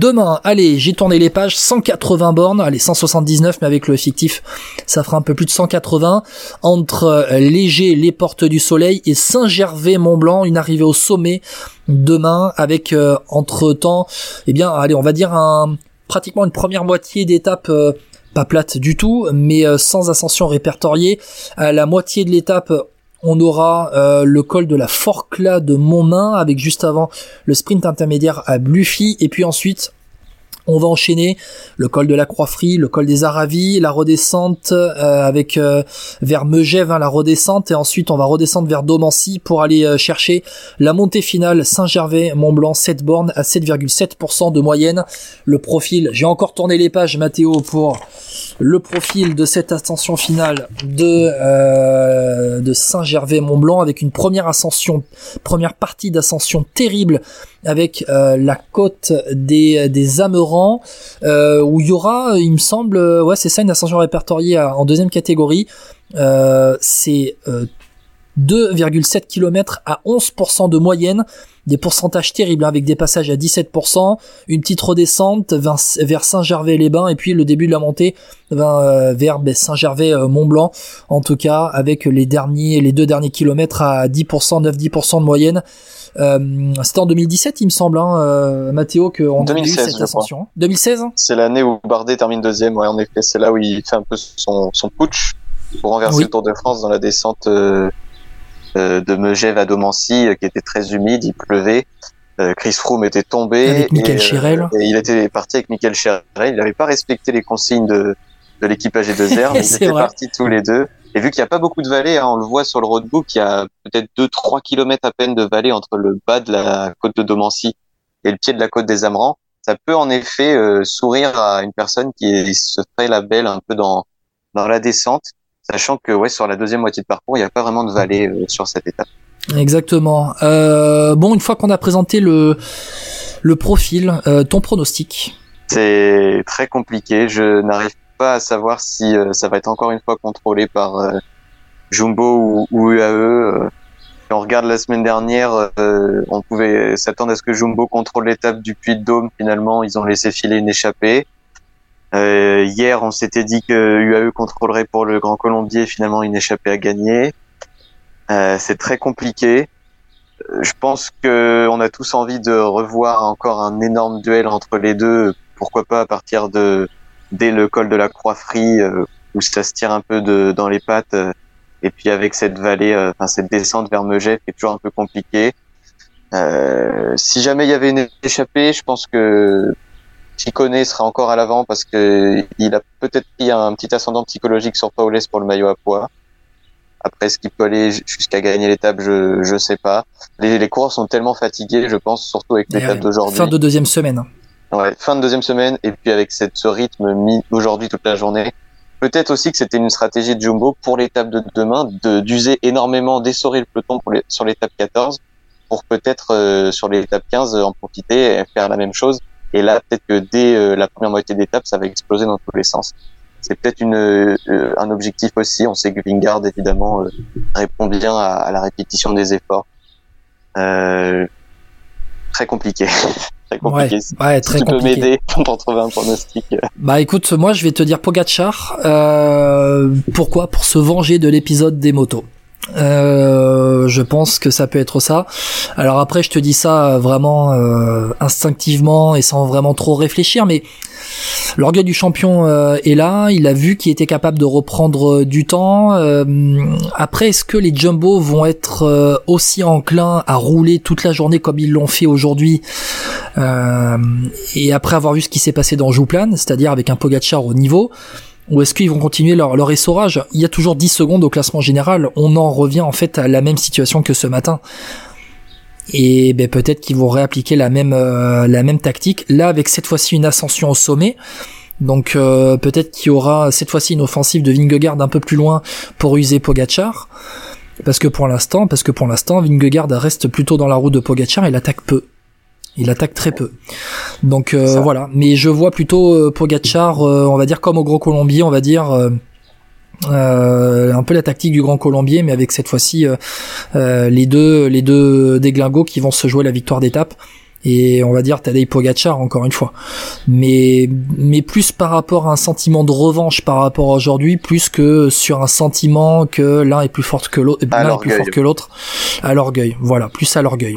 Demain, allez, j'ai tourné les pages, 180 bornes, allez, 179, mais avec le fictif, ça fera un peu plus de 180, entre euh, Léger, les Portes du Soleil et Saint-Gervais-Mont-Blanc, une arrivée au sommet demain, avec, euh, entre-temps, eh bien, allez, on va dire un, pratiquement une première moitié d'étape euh, pas plate du tout, mais sans ascension répertoriée. La moitié de l'étape, on aura euh, le col de la Forcla de Montmain avec juste avant le sprint intermédiaire à Bluffy. Et puis ensuite on va enchaîner. Le col de la Croix-Frie, le col des Aravis, la redescente euh, avec euh, vers Megève, hein, la redescente, et ensuite on va redescendre vers Domancy pour aller euh, chercher la montée finale Saint-Gervais-Mont-Blanc, 7 bornes à 7,7% de moyenne. Le profil, j'ai encore tourné les pages Mathéo pour le profil de cette ascension finale de, de Saint-Gervais-Mont-Blanc avec une première ascension, première partie d'ascension terrible avec la côte des, des Amerans euh, où il y aura, il me semble, euh, ouais c'est ça, une ascension répertoriée en deuxième catégorie. Euh, c'est 2,7 km à 11% de moyenne, des pourcentages terribles hein, avec des passages à 17%, une petite redescente vers Saint-Gervais-les-Bains et puis le début de la montée vers ben, Saint-Gervais-Mont-Blanc en tout cas avec les derniers les deux derniers kilomètres à 10%, 9-10% de moyenne. Euh, c'était en 2017, il me semble, hein, euh, Mathéo, qu'on a eu cette ascension. 2016 C'est l'année où Bardet termine deuxième, ouais, en effet. C'est là où il fait un peu son, son putsch pour renverser le Tour de France dans la descente euh, euh de Megève à Domancy, qui était très humide, il pleuvait. Chris Froome était tombé. Avec Michael et, et il était parti avec Michael Chirel. Il n'avait pas respecté les consignes de, de l'équipage AG2R, mais ils étaient partis tous les deux. Et vu qu'il n'y a pas beaucoup de vallées, hein, on le voit sur le roadbook, il y a peut-être 2-3 kilomètres à peine de vallée entre le bas de la côte de Domancy et le pied de la côte des Amerans. Ça peut en effet euh, sourire à une personne qui se ferait la belle un peu dans, dans la descente, sachant que ouais, sur la deuxième moitié de parcours, il n'y a pas vraiment de vallée euh, sur cette étape. Exactement. Euh, bon, une fois qu'on a présenté le, le profil, euh, ton pronostic C'est très compliqué. Je n'arrive pas à savoir si ça va être encore une fois contrôlé par Jumbo ou, UAE. On regarde la semaine dernière, on pouvait s'attendre à ce que Jumbo contrôle l'étape du Puy de Dôme. Finalement, ils ont laissé filer une échappée. Hier, on s'était dit que UAE contrôlerait pour le Grand Colombier. Finalement, une échappée à gagner. c'est très compliqué. Je pense que on a tous envie de revoir encore un énorme duel entre les deux. Pourquoi pas à partir de dès le col de la Croix-Frie euh, où ça se tire un peu de, dans les pattes euh, et puis avec cette vallée, euh, enfin cette descente vers Megève qui est toujours un peu compliquée. si jamais il y avait une échappée, je pense que Chicone sera encore à l'avant parce que il a peut-être pris un petit ascendant psychologique sur Paulès pour le maillot à poids. Après, ce qu'il peut aller jusqu'à gagner l'étape, je je sais pas. Les, les coureurs sont tellement fatigués, je pense, surtout avec l'étape d'aujourd'hui. Fin de deuxième semaine. Ouais, fin de deuxième semaine et puis avec cette, ce rythme mis aujourd'hui toute la journée. Peut-être aussi que c'était une stratégie de Jumbo pour l'étape de demain de d'user énormément, d'essorer le peloton pour les, sur l'étape 14 pour peut-être euh, sur l'étape 15 en profiter et faire la même chose. Et là, peut-être que dès euh, la première moitié d'étape, ça va exploser dans tous les sens. C'est peut-être une euh, un objectif aussi. On sait que Vingard évidemment répond bien à, à, la répétition des efforts. très compliqué. très compliqué. Ouais, très tu compliqué. peux m'aider pour trouver un pronostic. Bah écoute, moi je vais te dire Pogachar. Euh, pourquoi? Pour se venger de l'épisode des motos. Euh, je pense que ça peut être ça. Alors après, je te dis ça vraiment euh, instinctivement et sans vraiment trop réfléchir, mais l'orgueil du champion euh, est là. Il a vu qu'il était capable de reprendre euh, du temps. Euh, après, est-ce que les Jumbo vont être aussi enclins à rouler toute la journée comme ils l'ont fait aujourd'hui Et après avoir vu ce qui s'est passé dans Jouplan, c'est-à-dire avec un Pogachar au niveau ou est-ce qu'ils vont continuer leur, essorage? Il y a toujours 10 secondes au classement général. On en revient en fait à la même situation que ce matin. Et ben, peut-être qu'ils vont réappliquer la même, euh, tactique. Là, avec cette fois-ci une ascension au sommet. Donc euh, peut-être qu'il y aura cette fois-ci une offensive de Vingegaard un peu plus loin pour user Pogachar. Parce que pour l'instant, parce que pour l'instant, Vingegaard reste plutôt dans la route de Pogachar et l'attaque peu. Il attaque très peu. Donc euh, voilà, mais je vois plutôt euh, Pogachar, euh, on va dire comme au Gros Colombier, on va dire un peu la tactique du Grand Colombier, mais avec cette fois-ci les deux les deux déglingos qui vont se jouer la victoire d'étape. et on va dire Tadej Pogacar encore une fois. Mais mais plus par rapport à un sentiment de revanche par rapport à aujourd'hui, plus que sur un sentiment que l'un est plus fort que l'autre, l'un est plus fort que l'autre, à l'orgueil. Voilà, plus à l'orgueil.